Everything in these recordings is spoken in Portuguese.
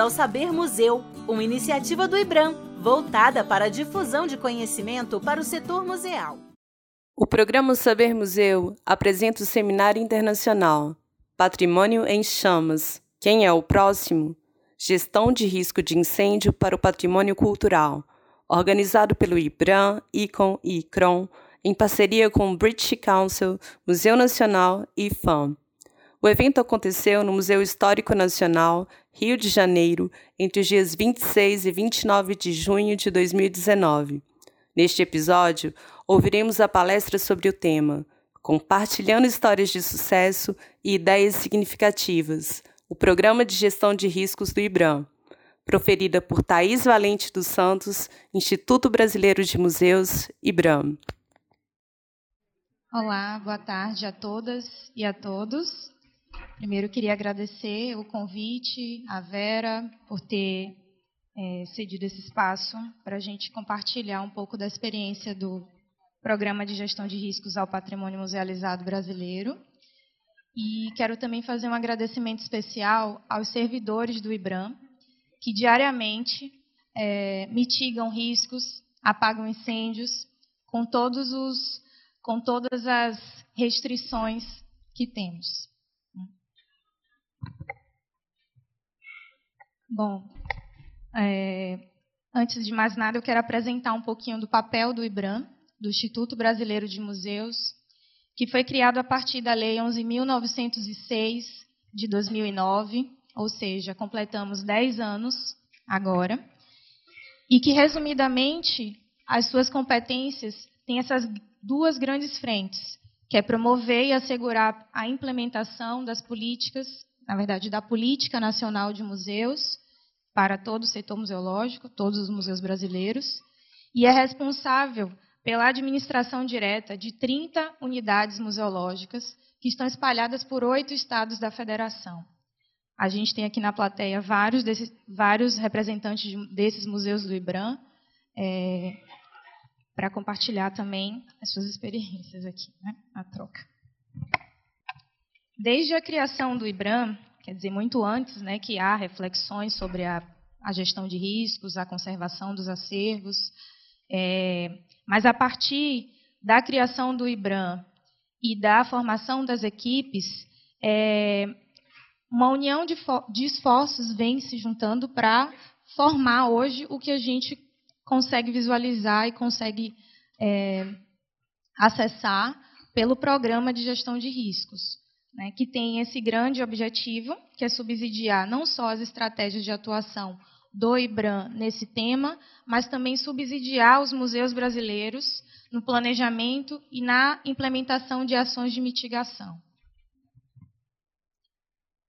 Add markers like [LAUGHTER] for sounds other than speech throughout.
ao Saber Museu, uma iniciativa do IBRAM, voltada para a difusão de conhecimento para o setor museal. O programa Saber Museu apresenta o Seminário Internacional Patrimônio em Chamas. Quem é o próximo? Gestão de risco de incêndio para o patrimônio cultural, organizado pelo IBRAM, ICON e ICRON, em parceria com o British Council, Museu Nacional e FAM. O evento aconteceu no Museu Histórico Nacional, Rio de Janeiro, entre os dias 26 e 29 de junho de 2019. Neste episódio, ouviremos a palestra sobre o tema Compartilhando Histórias de Sucesso e Ideias Significativas, o Programa de Gestão de Riscos do IBRAM, proferida por Thaís Valente dos Santos, Instituto Brasileiro de Museus, IBRAM. Olá, boa tarde a todas e a todos. Primeiro, queria agradecer o convite, à Vera, por ter é, cedido esse espaço para a gente compartilhar um pouco da experiência do Programa de Gestão de Riscos ao Patrimônio Musealizado Brasileiro. E quero também fazer um agradecimento especial aos servidores do IBRAM, que diariamente é, mitigam riscos, apagam incêndios, com, todos os, com todas as restrições que temos. Bom, é, antes de mais nada, eu quero apresentar um pouquinho do papel do IBRAM, do Instituto Brasileiro de Museus, que foi criado a partir da Lei 11.906 de 2009, ou seja, completamos 10 anos agora, e que, resumidamente, as suas competências têm essas duas grandes frentes, que é promover e assegurar a implementação das políticas, na verdade, da Política Nacional de Museus para todo o setor museológico, todos os museus brasileiros, e é responsável pela administração direta de 30 unidades museológicas que estão espalhadas por oito estados da federação. A gente tem aqui na plateia vários, desses, vários representantes de, desses museus do IBRAM é, para compartilhar também as suas experiências aqui, né, na troca. Desde a criação do IBRAM, quer dizer, muito antes né, que há reflexões sobre a, a gestão de riscos, a conservação dos acervos, é, mas a partir da criação do IBRAM e da formação das equipes, é, uma união de, de esforços vem se juntando para formar hoje o que a gente consegue visualizar e consegue é, acessar pelo programa de gestão de riscos, né, que tem esse grande objetivo, que é subsidiar não só as estratégias de atuação do IBRAM nesse tema, mas também subsidiar os museus brasileiros no planejamento e na implementação de ações de mitigação.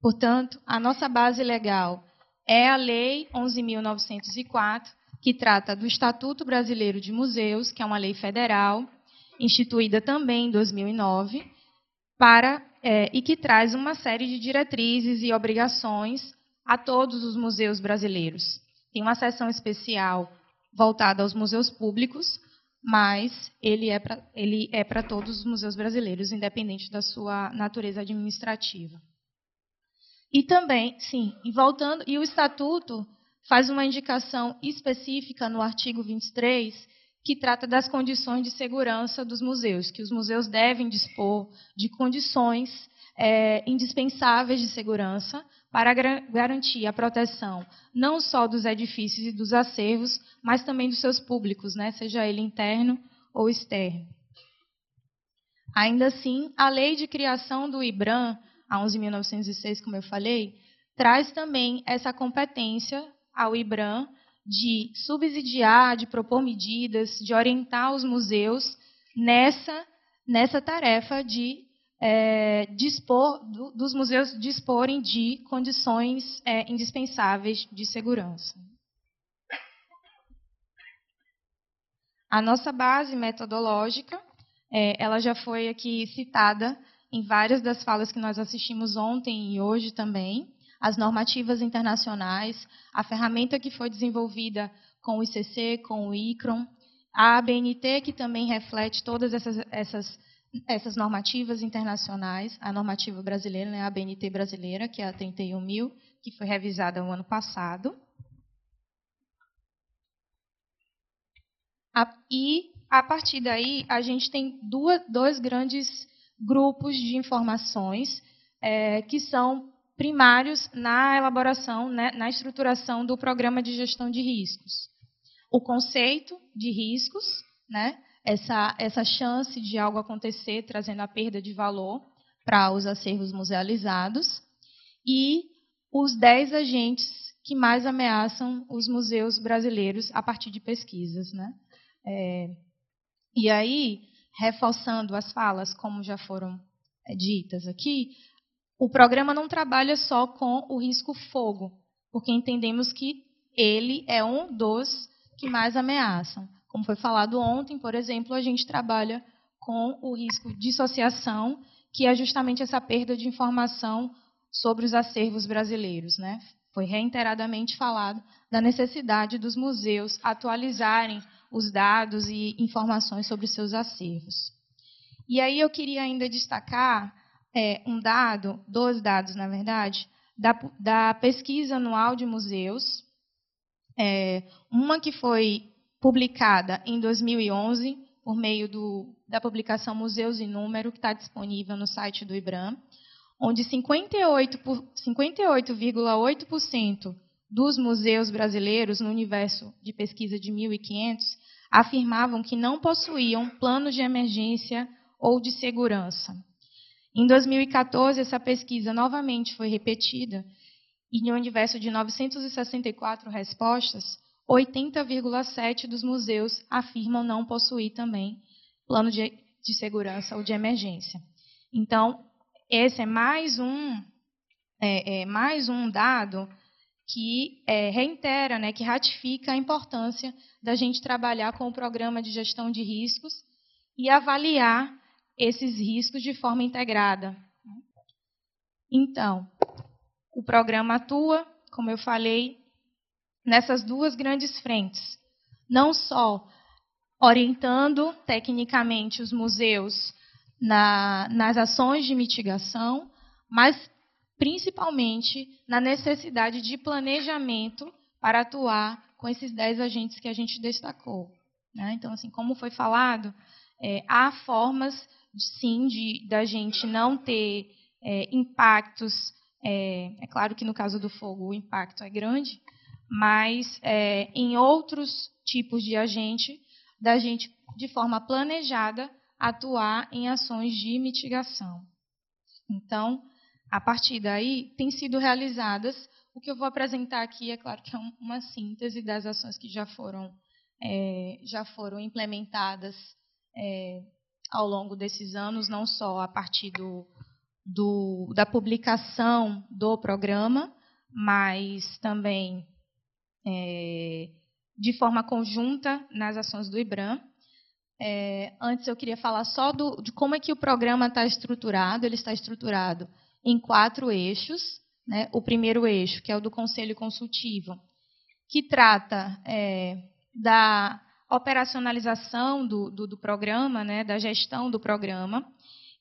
Portanto, a nossa base legal é a Lei 11.904, que trata do Estatuto Brasileiro de Museus, que é uma lei federal, instituída também em 2009, para, é, e que traz uma série de diretrizes e obrigações a todos os museus brasileiros. Tem uma seção especial voltada aos museus públicos, mas ele é para ele é para todos os museus brasileiros, independente da sua natureza administrativa. E também, sim, e voltando, e o estatuto faz uma indicação específica no artigo 23 que trata das condições de segurança dos museus, que os museus devem dispor de condições é, indispensáveis de segurança para garantir a proteção não só dos edifícios e dos acervos, mas também dos seus públicos, né, seja ele interno ou externo. Ainda assim, a lei de criação do IBRAM, a 11.906, como eu falei, traz também essa competência ao IBRAM de subsidiar, de propor medidas, de orientar os museus nessa, nessa tarefa de é, dispor, do, dos museus disporem de condições é, indispensáveis de segurança. A nossa base metodológica, é, ela já foi aqui citada em várias das falas que nós assistimos ontem e hoje também, as normativas internacionais, a ferramenta que foi desenvolvida com o ICC, com o ICRON, a ABNT, que também reflete todas essas, essas essas normativas internacionais, a normativa brasileira, né, a BNT brasileira, que é a 31.000, que foi revisada no ano passado. E, a partir daí, a gente tem duas, dois grandes grupos de informações é, que são primários na elaboração, né, na estruturação do programa de gestão de riscos. O conceito de riscos, né, essa, essa chance de algo acontecer trazendo a perda de valor para os acervos musealizados, e os 10 agentes que mais ameaçam os museus brasileiros a partir de pesquisas. Né? É, e aí, reforçando as falas, como já foram é, ditas aqui, o programa não trabalha só com o risco fogo, porque entendemos que ele é um dos que mais ameaçam. Como foi falado ontem, por exemplo, a gente trabalha com o risco dissociação, que é justamente essa perda de informação sobre os acervos brasileiros. Né? Foi reiteradamente falado da necessidade dos museus atualizarem os dados e informações sobre seus acervos. E aí eu queria ainda destacar é, um dado, dois dados, na verdade, da, da pesquisa anual de museus, é, uma que foi publicada em 2011 por meio do, da publicação Museus e Número, que está disponível no site do IBRAM, onde 58,8% 58, dos museus brasileiros no universo de pesquisa de 1.500 afirmavam que não possuíam plano de emergência ou de segurança. Em 2014, essa pesquisa novamente foi repetida e, no universo de 964 respostas, 80,7% dos museus afirmam não possuir também plano de, de segurança ou de emergência. Então, esse é mais um, é, é mais um dado que é, reitera, né, que ratifica a importância da gente trabalhar com o programa de gestão de riscos e avaliar esses riscos de forma integrada. Então, o programa atua, como eu falei, nessas duas grandes frentes. Não só orientando tecnicamente os museus na, nas ações de mitigação, mas principalmente na necessidade de planejamento para atuar com esses dez agentes que a gente destacou. Né? Então, assim, como foi falado, é, há formas, sim, de da gente não ter é, impactos. É, é, claro que no caso do fogo o impacto é grande, mas é, em outros tipos de agente, da gente, de forma planejada, atuar em ações de mitigação. Então, a partir daí, tem sido realizadas. O que eu vou apresentar aqui, é claro que é uma síntese das ações que já foram, é, já foram implementadas é, ao longo desses anos, não só a partir do, do, da publicação do programa, mas também é, de forma conjunta nas ações do IBRAM. É, antes eu queria falar só do, de como é que o programa está estruturado. Ele está estruturado em quatro eixos. Né? O primeiro eixo, que é o do Conselho Consultivo, que trata é, da operacionalização do, do, do programa, né, da gestão do programa.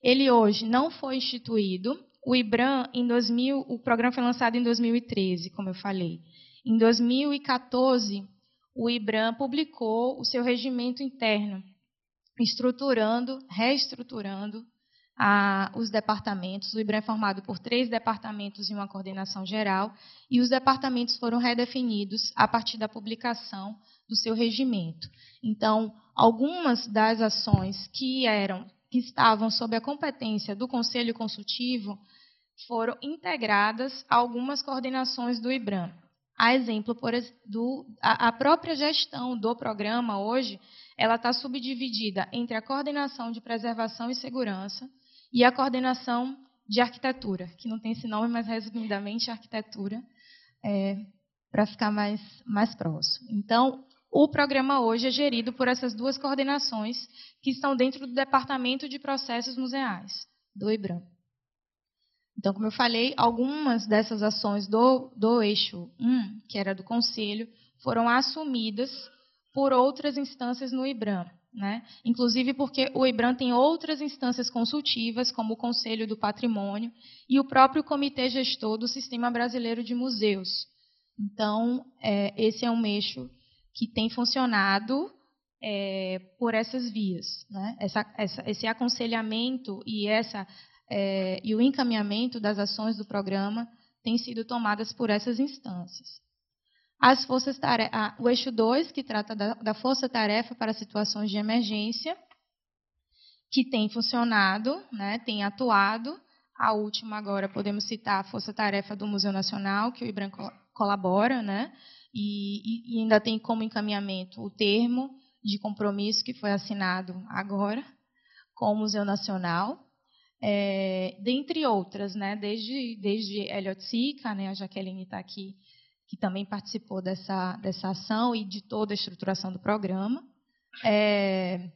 Ele hoje não foi instituído. O IBRAM, em 2000, o programa foi lançado em 2013, como eu falei. Em 2014, o IBRAM publicou o seu regimento interno, estruturando, reestruturando a, os departamentos. O IBRAM é formado por três departamentos e uma coordenação geral, e os departamentos foram redefinidos a partir da publicação do seu regimento. Então, algumas das ações que eram que estavam sob a competência do Conselho Consultivo foram integradas a algumas coordenações do IBRAM. A exemplo por, do, a, a própria gestão do programa hoje, ela está subdividida entre a coordenação de preservação e segurança e a coordenação de arquitetura, que não tem esse nome, mas resumidamente arquitetura, é, para ficar mais, mais próximo. Então, o programa hoje é gerido por essas duas coordenações que estão dentro do Departamento de Processos Museais, do IBRAM. Então, como eu falei, algumas dessas ações do, do eixo 1, que era do Conselho, foram assumidas por outras instâncias no IBRAM. né? inclusive porque o IBRAM tem outras instâncias consultivas, como o Conselho do Patrimônio e o próprio Comitê Gestor do Sistema Brasileiro de Museus. Então, é, esse é um eixo que tem funcionado é, por essas vias. Né? Essa, essa, esse aconselhamento e, essa, é, e o encaminhamento das ações do programa têm sido tomadas por essas instâncias. As forças tarefa, o eixo 2, que trata da, da força-tarefa para situações de emergência, que tem funcionado, né, tem atuado. A última agora podemos citar a força-tarefa do Museu Nacional, que o IBRAM colabora, né, e, e ainda tem como encaminhamento o termo de compromisso que foi assinado agora com o Museu Nacional, é, dentre outras, né, desde, desde Elliot Sica, né, a Jaqueline está aqui que também participou dessa, dessa ação e de toda a estruturação do programa. É,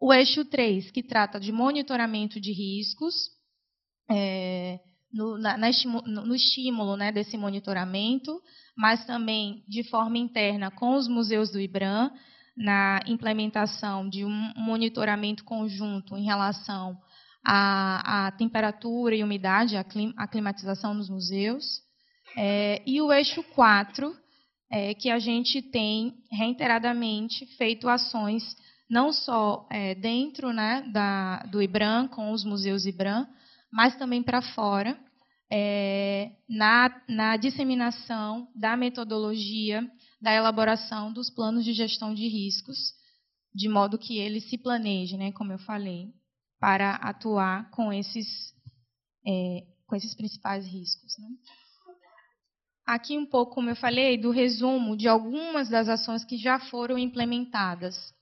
o eixo 3, que trata de monitoramento de riscos, é, no, na, na no, estímulo né, desse monitoramento, mas também de forma interna com os museus do IBRAM, na implementação de um monitoramento conjunto em relação à, à temperatura e umidade, à, clim, à climatização nos museus. É, e o eixo 4, é, que a gente tem reiteradamente feito ações, não só é, dentro né, da, do IBRAM, com os museus IBRAM, mas também para fora, é, na, na disseminação da metodologia da elaboração dos planos de gestão de riscos, de modo que ele se planeje, né, como eu falei, para atuar com esses, é, com esses principais riscos. Né. Aqui um pouco, como eu falei, do resumo de algumas das ações que já foram implementadas.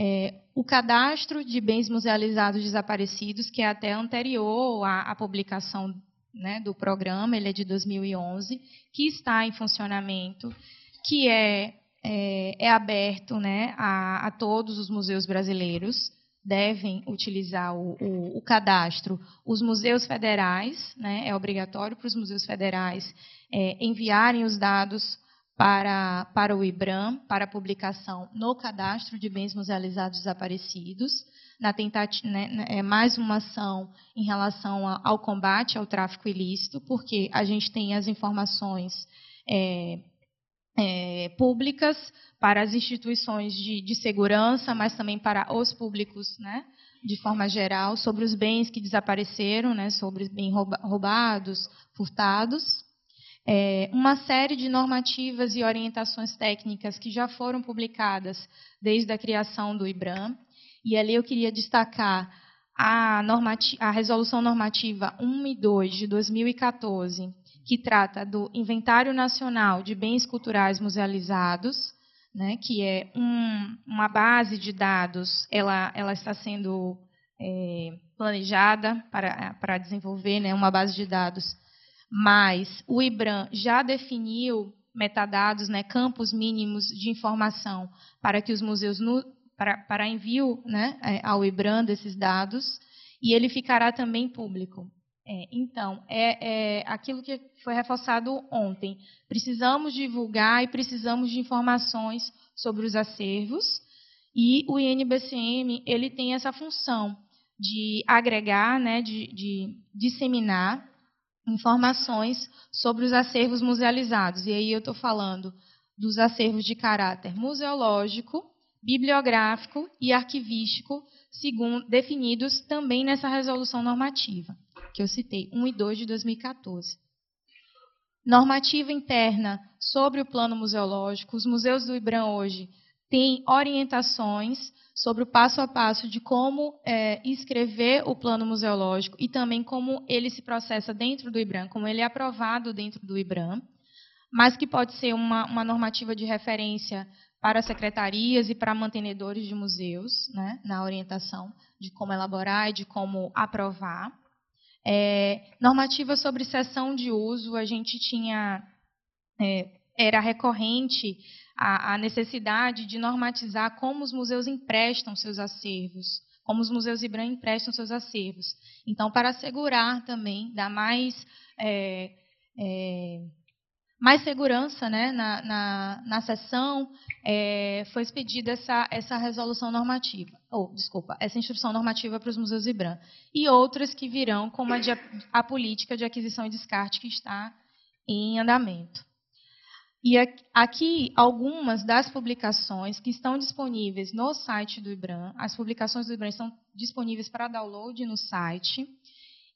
É, o cadastro de bens musealizados desaparecidos, que é até anterior à, à publicação né, do programa, ele é de 2011, que está em funcionamento, que é, é, é aberto né, a, a, todos os museus brasileiros, devem utilizar o, o, o cadastro. Os museus federais, né, é obrigatório para os museus federais é, enviarem os dados para, para o IBRAM, para publicação no cadastro de bens musealizados desaparecidos, na tentativa, né, né, é mais uma ação em relação ao combate ao tráfico ilícito, porque a gente tem as informações é, é, públicas para as instituições de, de, segurança, mas também para os públicos, né, de forma geral, sobre os bens que desapareceram, né, sobre bens roubados, furtados é, uma série de normativas e orientações técnicas que já foram publicadas desde a criação do IBRAM. E ali eu queria destacar a, a Resolução Normativa 1 e 2 de 2014, que trata do Inventário Nacional de Bens Culturais Musealizados, né, que é um, uma base de dados, ela, ela está sendo é, planejada para, para desenvolver né, uma base de dados mas o IBRAM já definiu metadados, né, campos mínimos de informação para que os museus, no, para, para envio né, é, ao IBRAM desses dados, e ele ficará também público. É, então, é, é aquilo que foi reforçado ontem. Precisamos divulgar e precisamos de informações sobre os acervos, e o INBCM ele tem essa função de agregar, né, de, de disseminar informações sobre os acervos musealizados. E aí eu estou falando dos acervos de caráter museológico, bibliográfico e arquivístico, segundo, definidos também nessa resolução normativa, que eu citei, 1 e 2 de 2014. Normativa interna sobre o plano museológico. Os museus do IBRAM hoje têm orientações sobre o passo a passo de como é, escrever o plano museológico e também como ele se processa dentro do IBRAM, como ele é aprovado dentro do IBRAM, mas que pode ser uma, uma normativa de referência para secretarias e para mantenedores de museus, né, na orientação de como elaborar e de como aprovar. É, normativa sobre sessão de uso, a gente tinha. É, era recorrente a, a necessidade de normatizar como os museus emprestam seus acervos, como os museus IBRAM emprestam seus acervos. Então, para assegurar também, dar mais, é, é, mais segurança né, na, na, na sessão, é, foi expedida essa, essa resolução normativa, ou, desculpa, essa instrução normativa para os museus IBRAM. E outras que virão, como a, de, a política de aquisição e descarte que está em andamento. E aqui algumas das publicações que estão disponíveis no site do IBRAM. As publicações do IBRAM estão disponíveis para download no site.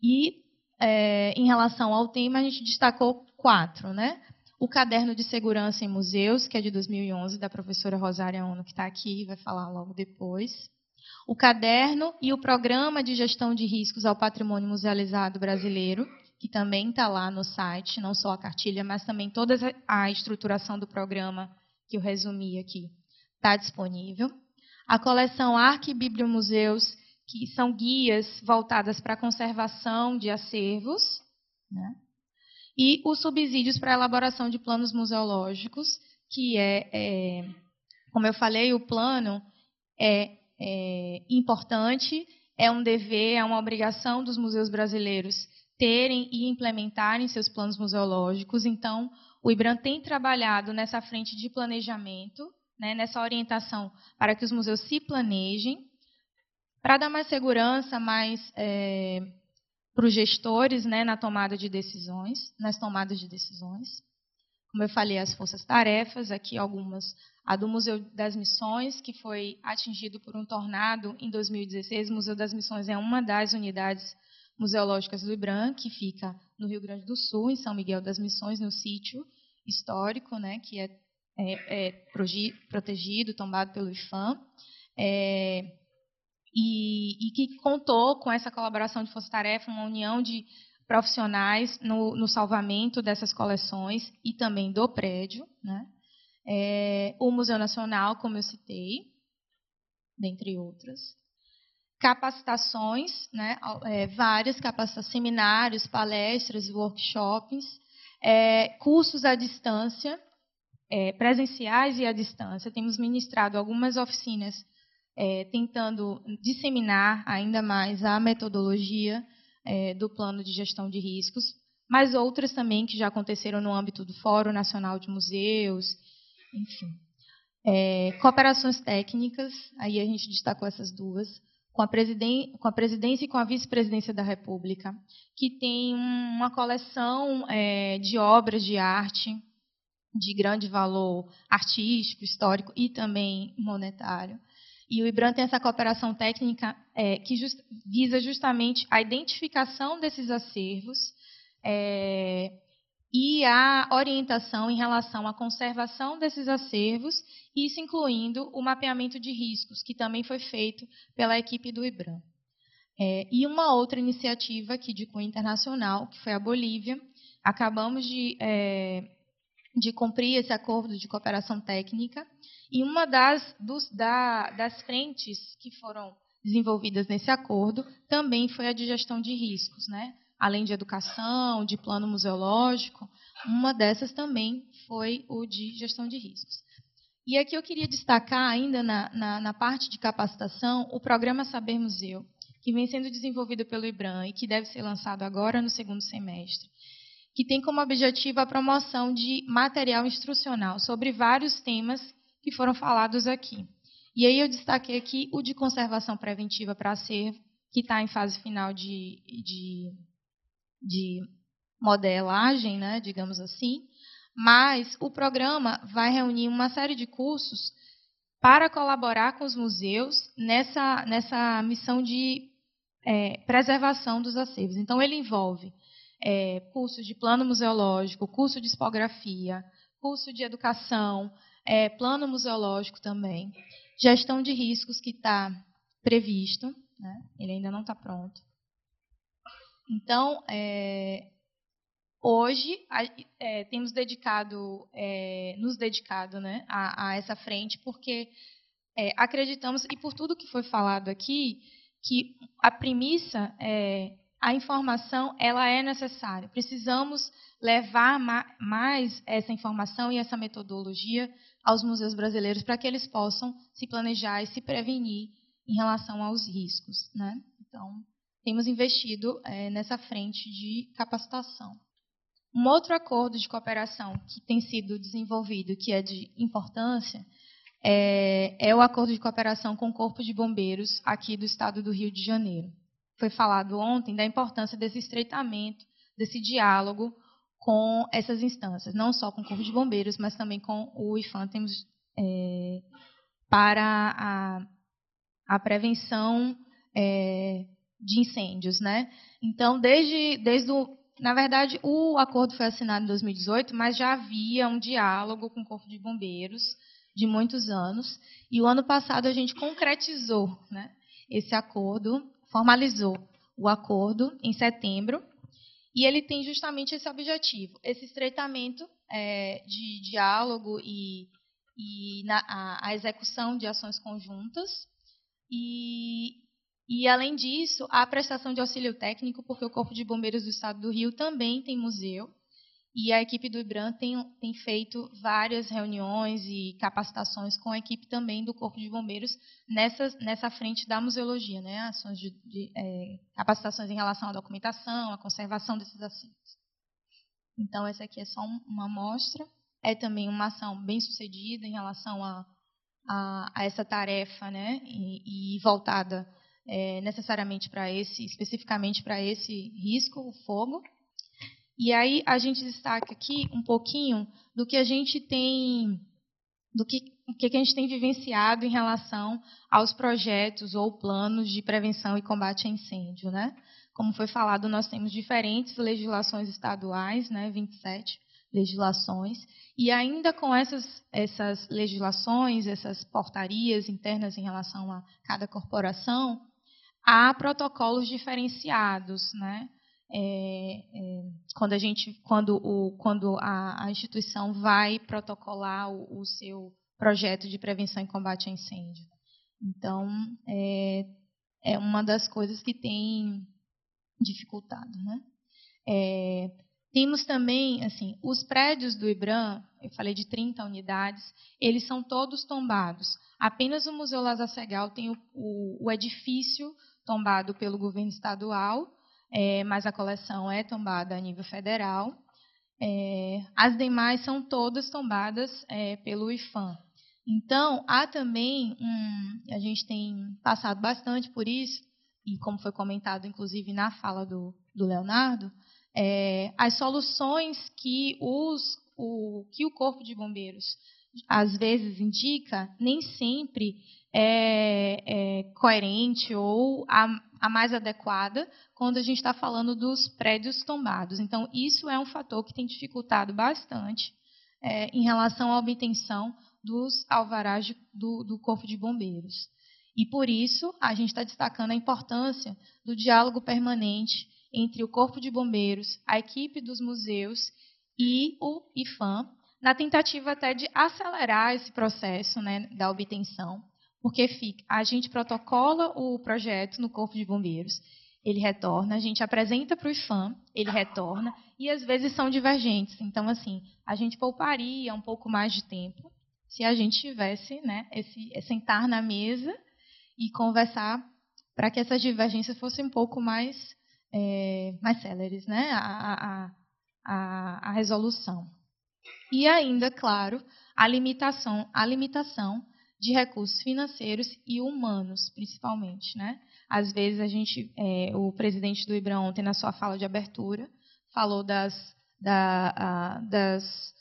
E é, em relação ao tema, a gente destacou quatro, né? O caderno de segurança em museus, que é de 2011, da professora Rosária Ono, que está aqui, vai falar logo depois. O caderno e o programa de gestão de riscos ao patrimônio musealizado brasileiro, que também está lá no site, não só a cartilha, mas também toda a estruturação do programa que eu resumi aqui, está disponível. A coleção Arquibibliomuseus, que são guias voltadas para a conservação de acervos, né? e os subsídios para a elaboração de planos museológicos, que é, é como eu falei, o plano é, é importante, é um dever, é uma obrigação dos museus brasileiros terem e implementarem seus planos museológicos. Então, o IBRAM tem trabalhado nessa frente de planejamento, né, nessa orientação para que os museus se planejem, para dar mais segurança, mais é, para os gestores né, na tomada de decisões, nas tomadas de decisões. Como eu falei, as forças-tarefas, aqui algumas. A do Museu das Missões, que foi atingido por um tornado em 2016. O Museu das Missões é uma das unidades museológicas do IBRAM, que fica no Rio Grande do Sul, em São Miguel das Missões, no sítio histórico, né, que é, é, é protegido, tombado pelo IFAM. É, e, e que contou com essa colaboração de Força Tarefa, uma união de profissionais no, no, salvamento dessas coleções e também do prédio. Né? É, o Museu Nacional, como eu citei, dentre outras. Capacitações, né? É, várias capacitações, seminários, palestras, workshops, é, cursos à distância, é, presenciais e à distância. Temos ministrado algumas oficinas é, tentando disseminar ainda mais a metodologia é, do plano de gestão de riscos, mas outras também que já aconteceram no âmbito do Fórum Nacional de Museus, enfim. É, cooperações técnicas, aí a gente destacou essas duas, com a, com a presidência e com a vice-presidência da República, que tem uma coleção é, de obras de arte de grande valor artístico, histórico e também monetário, e o IBRAM tem essa cooperação técnica é, que just, visa justamente a identificação desses acervos é, e a orientação em relação à conservação desses acervos, isso incluindo o mapeamento de riscos, que também foi feito pela equipe do IBRAM. É, e uma outra iniciativa aqui de cunho internacional, que foi a Bolívia. Acabamos de, é, de cumprir esse acordo de cooperação técnica e uma das, dos, da, das frentes que foram desenvolvidas nesse acordo também foi a de gestão de riscos, né? Além de educação, de plano museológico, uma dessas também foi o de gestão de riscos. E aqui eu queria destacar ainda na, na, na parte de capacitação o programa Saber Museu, que vem sendo desenvolvido pelo IBRAM e que deve ser lançado agora no segundo semestre, que tem como objetivo a promoção de material instrucional sobre vários temas que foram falados aqui. E aí eu destaquei aqui o de conservação preventiva para acervo, que está em fase final de, de, de modelagem, né, digamos assim. Mas o programa vai reunir uma série de cursos para colaborar com os museus nessa, nessa missão de é, preservação dos acervos. Então, ele envolve é, cursos de plano museológico, curso de expografia, curso de educação, é, plano museológico também, gestão de riscos que está previsto, né? ele ainda não está pronto. Então, é, hoje é, temos dedicado, é, nos dedicado né, a, a, essa frente, porque é, acreditamos, e por tudo que foi falado aqui, que a premissa é a informação ela é necessária. Precisamos levar mais essa informação e essa metodologia aos museus brasileiros para que eles possam se planejar e se prevenir em relação aos riscos. Né? Então, temos investido é, nessa frente de capacitação. Um outro acordo de cooperação que tem sido desenvolvido, que é de importância, é, é, o acordo de cooperação com o Corpo de Bombeiros aqui do estado do Rio de Janeiro. Foi falado ontem da importância desse estreitamento, desse diálogo com essas instâncias, não só com o Corpo de Bombeiros, mas também com o IFAM, temos é, para a, a prevenção é, de incêndios, né? Então, desde, desde o, na verdade, o acordo foi assinado em 2018, mas já havia um diálogo com o Corpo de Bombeiros de muitos anos, e o ano passado a gente concretizou, né, esse acordo, formalizou o acordo em setembro, e ele tem justamente esse objetivo, esse estreitamento é, de diálogo e, e na, a, a, execução de ações conjuntas. E, e, além disso, a prestação de auxílio técnico, porque o Corpo de Bombeiros do Estado do Rio também tem museu. E a equipe do IBRAM tem, tem, feito várias reuniões e capacitações com a equipe também do Corpo de Bombeiros nessa, nessa frente da museologia, né? ações de, de é, capacitações em relação à documentação, à conservação desses acervos. Então, essa aqui é só uma amostra. É também uma ação bem sucedida em relação a, a, a essa tarefa, né? e, e voltada é, necessariamente para esse, especificamente para esse risco, o fogo. E aí a gente destaca aqui um pouquinho do que a gente tem, do que, o que a gente tem vivenciado em relação aos projetos ou planos de prevenção e combate a incêndio, né? Como foi falado, nós temos diferentes legislações estaduais, né, 27 legislações, e ainda com essas, essas legislações, essas portarias internas em relação a cada corporação, há protocolos diferenciados, né? É, é, quando a gente, quando, o, quando a, a instituição vai protocolar o, o, seu projeto de prevenção e combate a incêndio. Então, é, é uma das coisas que tem dificultado, né? É, temos também, assim, os prédios do IBRAM, eu falei de 30 unidades, eles são todos tombados. Apenas o Museu Lázaro Segal tem o, o, o edifício tombado pelo governo estadual, é, mas a coleção é tombada a nível federal. É, as demais são todas tombadas é, pelo IFAM. Então, há também, um, a gente tem passado bastante por isso, e como foi comentado inclusive na fala do, do Leonardo, é, as soluções que, os, o, que o Corpo de Bombeiros às vezes indica, nem sempre é, é coerente ou a, a mais adequada quando a gente está falando dos prédios tombados. Então, isso é um fator que tem dificultado bastante é, em relação à obtenção dos alvarás de, do, do Corpo de Bombeiros. E por isso, a gente está destacando a importância do diálogo permanente entre o Corpo de Bombeiros, a equipe dos museus e o IFAM, na tentativa até de acelerar esse processo né, da obtenção porque fica, a gente protocola o projeto no Corpo de Bombeiros, ele retorna, a gente apresenta para o IFAM, ele retorna, e às vezes são divergentes. Então, assim, a gente pouparia um pouco mais de tempo se a gente tivesse né, esse é sentar na mesa e conversar para que essas divergências fossem um pouco mais, é, mais céleres, né, a, a, a, a resolução. E ainda, claro, a limitação, a limitação de recursos financeiros e humanos, principalmente. Né? Às vezes, a gente, é, o presidente do IBRA ontem, na sua fala de abertura, falou das, da, a, das,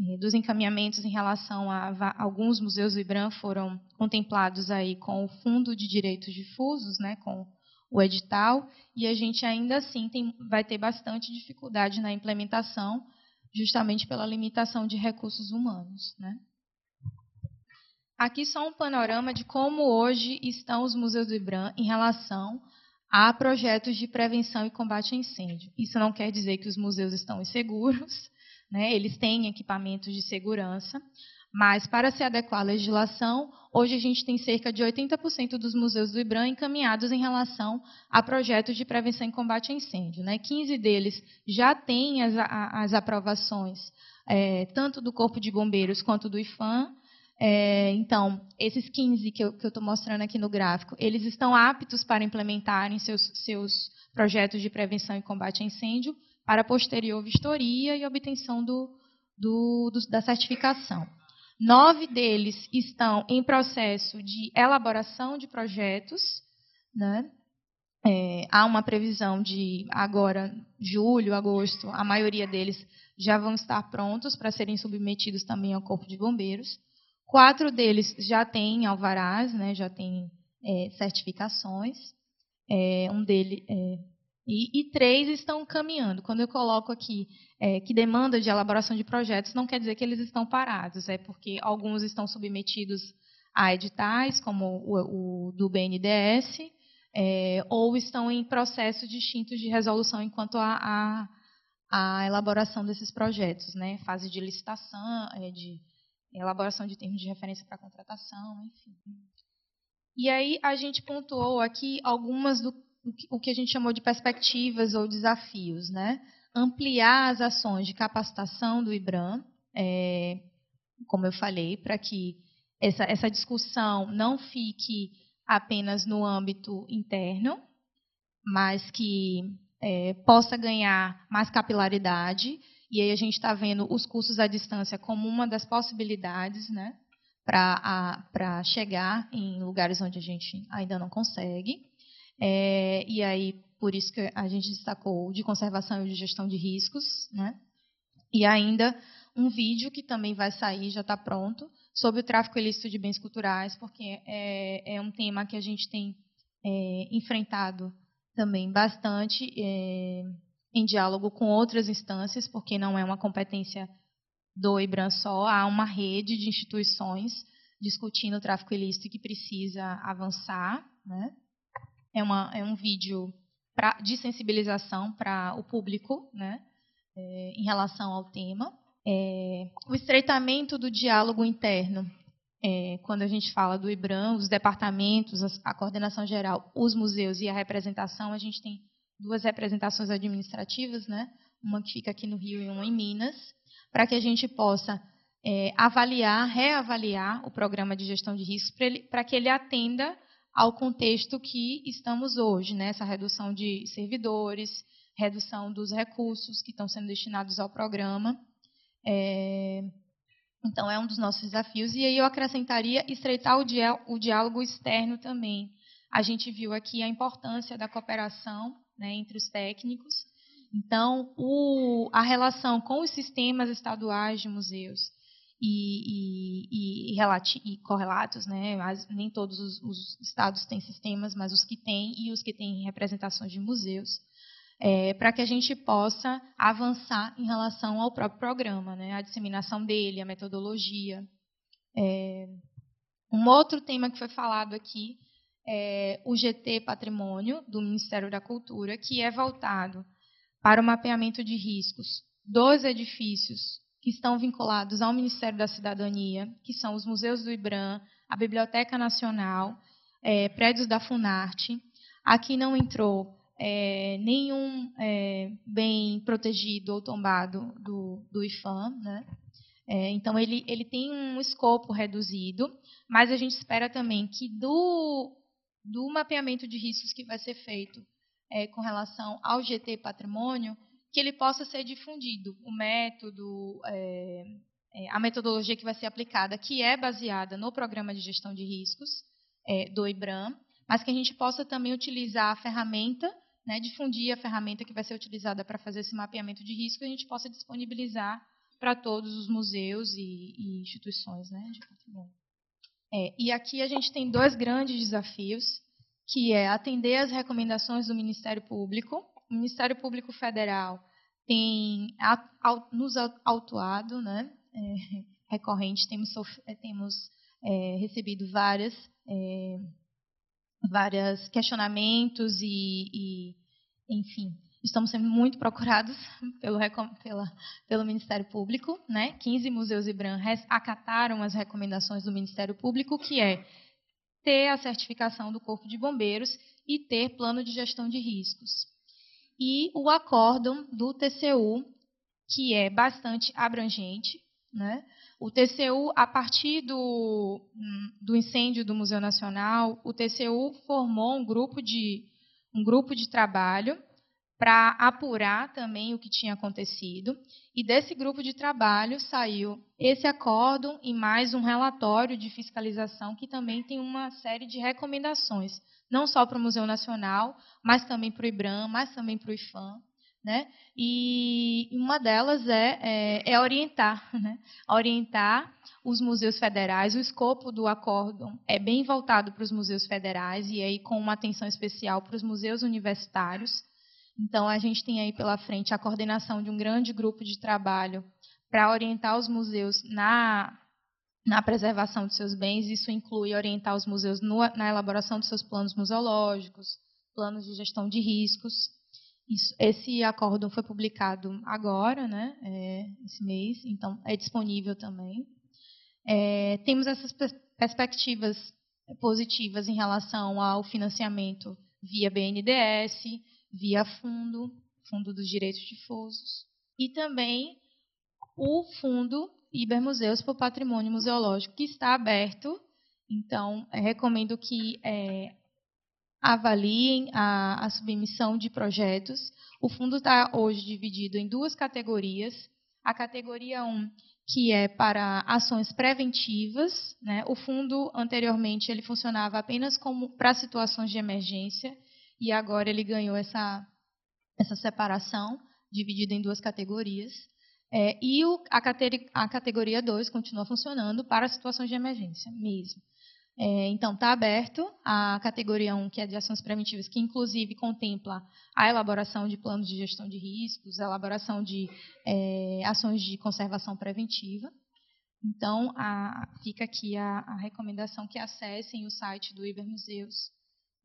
é, dos encaminhamentos em relação a, a, alguns museus do IBRAM foram contemplados aí com o Fundo de Direitos Difusos, né, com o edital, e a gente ainda assim tem, vai ter bastante dificuldade na implementação, justamente pela limitação de recursos humanos. Né? Aqui só um panorama de como hoje estão os museus do IBRAM em relação a projetos de prevenção e combate a incêndio. Isso não quer dizer que os museus estão inseguros, [LAUGHS] né? eles têm equipamentos de segurança, mas para se adequar à legislação, hoje a gente tem cerca de 80% dos museus do IBRAM encaminhados em relação a projetos de prevenção e combate a incêndio. Né? 15 deles já têm as, as aprovações, é, tanto do Corpo de Bombeiros quanto do IFAM, é, então, esses 15 que eu estou mostrando aqui no gráfico, eles estão aptos para implementarem seus, seus projetos de prevenção e combate a incêndio para posterior vistoria e obtenção do, do, do, da certificação. Nove deles estão em processo de elaboração de projetos. Né? É, há uma previsão de agora, julho, agosto, a maioria deles já vão estar prontos para serem submetidos também ao Corpo de Bombeiros. Quatro deles já têm alvarás, né, já têm é, certificações. É, um dele, é, e, e, três estão caminhando. Quando eu coloco aqui é, que demanda de elaboração de projetos, não quer dizer que eles estão parados, é porque alguns estão submetidos a editais, como o, o do BNDES, é, ou estão em processos distintos de resolução enquanto a, a, a elaboração desses projetos, né? fase de licitação, é, de elaboração de termos de referência para contratação, enfim. E aí a gente pontuou aqui algumas do o que a gente chamou de perspectivas ou desafios, né? Ampliar as ações de capacitação do IBRAM, é, como eu falei, para que essa, essa discussão não fique apenas no âmbito interno, mas que é, possa ganhar mais capilaridade. E aí a gente está vendo os cursos à distância como uma das possibilidades, né? Para chegar em lugares onde a gente ainda não consegue. É, e aí, por isso que a gente destacou de conservação e de gestão de riscos. Né? E ainda um vídeo que também vai sair, já está pronto, sobre o tráfico ilícito de bens culturais, porque é, é um tema que a gente tem é, enfrentado também bastante é, em diálogo com outras instâncias, porque não é uma competência do IBRAM só, há uma rede de instituições discutindo o tráfico ilícito que precisa avançar. Né? É, uma, é um vídeo pra, de sensibilização para o público né? É, em relação ao tema. É, o estreitamento do diálogo interno é, quando a gente fala do IBRAM, os departamentos, a coordenação geral, os museus e a representação, a gente tem duas representações administrativas, né? uma que fica aqui no Rio e uma em Minas, para que a gente possa é, avaliar, reavaliar o programa de gestão de riscos para que ele atenda ao contexto que estamos hoje, né? essa redução de servidores, redução dos recursos que estão sendo destinados ao programa. É, então, é um dos nossos desafios. E aí eu acrescentaria estreitar o diálogo externo também. A gente viu aqui a importância da cooperação né, entre os técnicos. Então, o, a relação com os sistemas estaduais de museus e, e, e, e correlatos, né, mas nem todos os, os estados têm sistemas, mas os que têm e os que têm representações de museus, é, para que a gente possa avançar em relação ao próprio programa, né, a disseminação dele, a metodologia. É, um outro tema que foi falado aqui é o GT Patrimônio, do Ministério da Cultura, que é voltado para o mapeamento de riscos dos edifícios que estão vinculados ao Ministério da Cidadania, que são os museus do IBRAM, a Biblioteca Nacional, é, prédios da Funarte. Aqui não entrou é, nenhum é, bem protegido ou tombado do, do IFAM. Né? É, então, ele, ele tem um escopo reduzido, mas a gente espera também que do, do mapeamento de riscos que vai ser feito é, com relação ao GT Patrimônio, que ele possa ser difundido. O método, é, é, a metodologia que vai ser aplicada, que é baseada no programa de gestão de riscos do IBRAM, mas que a gente possa também utilizar a ferramenta né, difundir a ferramenta que vai ser utilizada para fazer esse mapeamento de risco e a gente possa disponibilizar para todos os museus e, e instituições né, de patrimônio. É, e aqui a gente tem dois grandes desafios, que é atender às recomendações do Ministério Público. O Ministério Público Federal tem nos autuado, né, é, [LAUGHS] recorrente, temos, é, temos é, recebido várias é, vários questionamentos e, e, enfim, estamos sendo muito procurados [LAUGHS] pelo, pela, pelo Ministério Público. Né? 15 museus IBRAM acataram as recomendações do Ministério Público, que é ter a certificação do Corpo de Bombeiros e ter plano de gestão de riscos. E o acórdão do TCU, que é bastante abrangente, né? O TCU, a partir do, do incêndio do Museu Nacional, o TCU formou um grupo de, um grupo de trabalho para apurar também o que tinha acontecido. E desse grupo de trabalho saiu esse acórdão e mais um relatório de fiscalização que também tem uma série de recomendações, não só para o Museu Nacional, mas também para o IBRAM, mas também para o IFAM. Né? E uma delas é, é, é orientar, [LAUGHS] né? orientar os museus federais. O escopo do acórdão é bem voltado para os museus federais e aí com uma atenção especial para os museus universitários. Então, a gente tem aí pela frente a coordenação de um grande grupo de trabalho para orientar os museus na, na preservação de seus bens. Isso inclui orientar os museus no, na elaboração dos seus planos museológicos, planos de gestão de riscos. Isso, esse acórdão foi publicado agora, né, é, esse mês, então é disponível também. É, temos essas perspectivas positivas em relação ao financiamento via BNDES, via fundo, Fundo dos Direitos Difusos, e também o Fundo Ibermuseus para o Patrimônio Museológico, que está aberto. Então, recomendo que é, avaliem a, a submissão de projetos. O fundo está hoje dividido em duas categorias. A categoria 1, que é para ações preventivas. Né? O fundo, anteriormente, ele funcionava apenas como para situações de emergência e agora ele ganhou essa, essa separação, dividida em duas categorias. É, e o, a, cateri, a categoria 2 continua funcionando para situações de emergência mesmo. É, então, está aberto a categoria 1, que é de ações preventivas, que inclusive contempla a elaboração de planos de gestão de riscos, a elaboração de é, ações de conservação preventiva. Então, a, fica aqui a, a, recomendação que acessem o site do Ibermuseus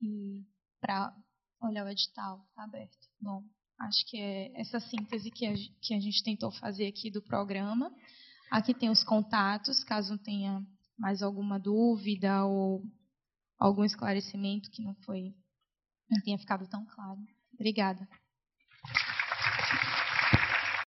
e para olhar o edital, está aberto. Bom, acho que é essa síntese que a, que a gente tentou fazer aqui do programa. Aqui tem os contatos, caso tenha mais alguma dúvida ou algum esclarecimento que não foi, não tenha ficado tão claro. Obrigada.